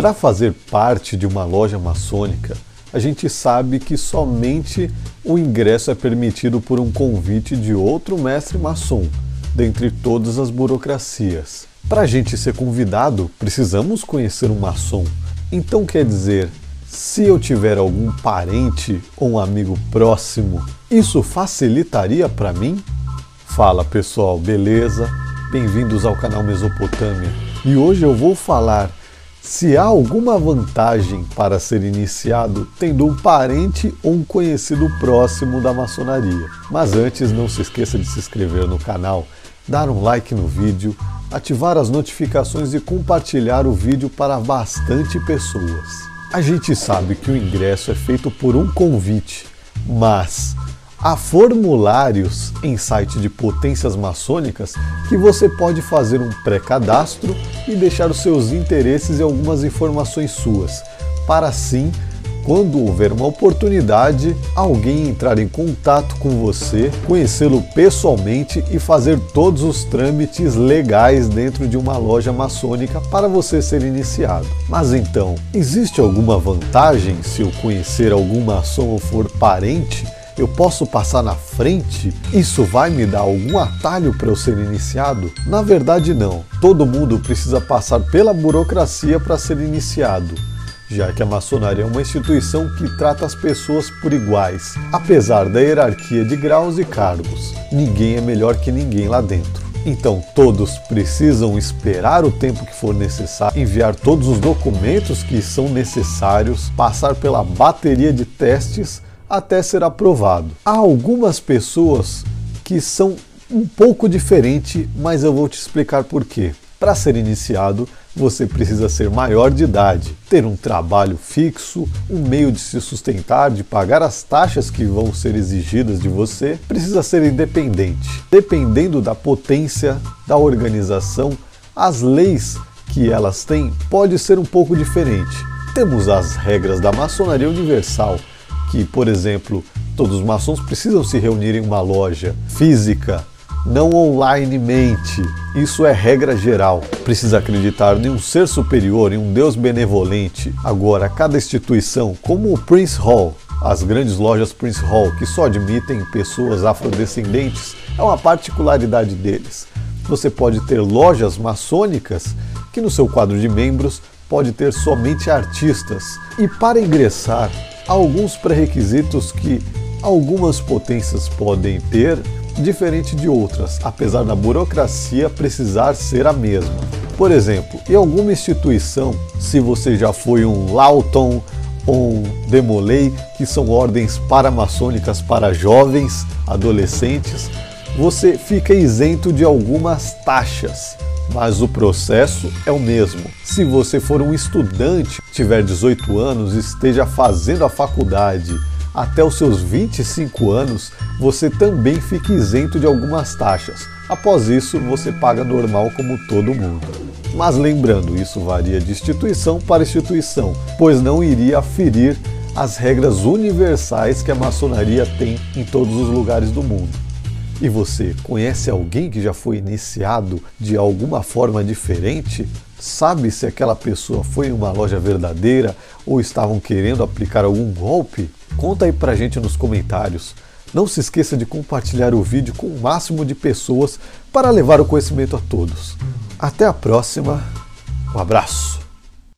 Para fazer parte de uma loja maçônica, a gente sabe que somente o ingresso é permitido por um convite de outro mestre maçom, dentre todas as burocracias. Para a gente ser convidado, precisamos conhecer um maçom. Então quer dizer, se eu tiver algum parente ou um amigo próximo, isso facilitaria para mim? Fala pessoal, beleza? Bem-vindos ao canal Mesopotâmia. E hoje eu vou falar se há alguma vantagem para ser iniciado tendo um parente ou um conhecido próximo da maçonaria. Mas antes, não se esqueça de se inscrever no canal, dar um like no vídeo, ativar as notificações e compartilhar o vídeo para bastante pessoas. A gente sabe que o ingresso é feito por um convite, mas Há formulários em site de potências maçônicas que você pode fazer um pré-cadastro e deixar os seus interesses e algumas informações suas, para assim, quando houver uma oportunidade, alguém entrar em contato com você, conhecê-lo pessoalmente e fazer todos os trâmites legais dentro de uma loja maçônica para você ser iniciado. Mas então, existe alguma vantagem se eu conhecer algum maçom ou for parente? Eu posso passar na frente? Isso vai me dar algum atalho para eu ser iniciado? Na verdade, não. Todo mundo precisa passar pela burocracia para ser iniciado já que a maçonaria é uma instituição que trata as pessoas por iguais, apesar da hierarquia de graus e cargos. Ninguém é melhor que ninguém lá dentro. Então todos precisam esperar o tempo que for necessário, enviar todos os documentos que são necessários, passar pela bateria de testes até ser aprovado. Há algumas pessoas que são um pouco diferente, mas eu vou te explicar por quê. Para ser iniciado, você precisa ser maior de idade, ter um trabalho fixo, um meio de se sustentar, de pagar as taxas que vão ser exigidas de você, precisa ser independente. Dependendo da potência da organização, as leis que elas têm pode ser um pouco diferente. Temos as regras da maçonaria universal, que, por exemplo, todos os maçons precisam se reunir em uma loja física, não onlinemente. Isso é regra geral. Precisa acreditar em um ser superior, em um Deus benevolente. Agora, cada instituição, como o Prince Hall, as grandes lojas Prince Hall, que só admitem pessoas afrodescendentes, é uma particularidade deles. Você pode ter lojas maçônicas que no seu quadro de membros pode ter somente artistas. E para ingressar, alguns pré-requisitos que algumas potências podem ter, diferente de outras, apesar da burocracia precisar ser a mesma. Por exemplo, em alguma instituição, se você já foi um Lawton ou um Demolay, que são ordens paramaçônicas para jovens, adolescentes, você fica isento de algumas taxas mas o processo é o mesmo. Se você for um estudante, tiver 18 anos e esteja fazendo a faculdade até os seus 25 anos, você também fica isento de algumas taxas. Após isso, você paga normal como todo mundo. Mas lembrando, isso varia de instituição para instituição, pois não iria ferir as regras universais que a maçonaria tem em todos os lugares do mundo. E você conhece alguém que já foi iniciado de alguma forma diferente? Sabe se aquela pessoa foi em uma loja verdadeira ou estavam querendo aplicar algum golpe? Conta aí pra gente nos comentários. Não se esqueça de compartilhar o vídeo com o máximo de pessoas para levar o conhecimento a todos. Até a próxima. Um abraço.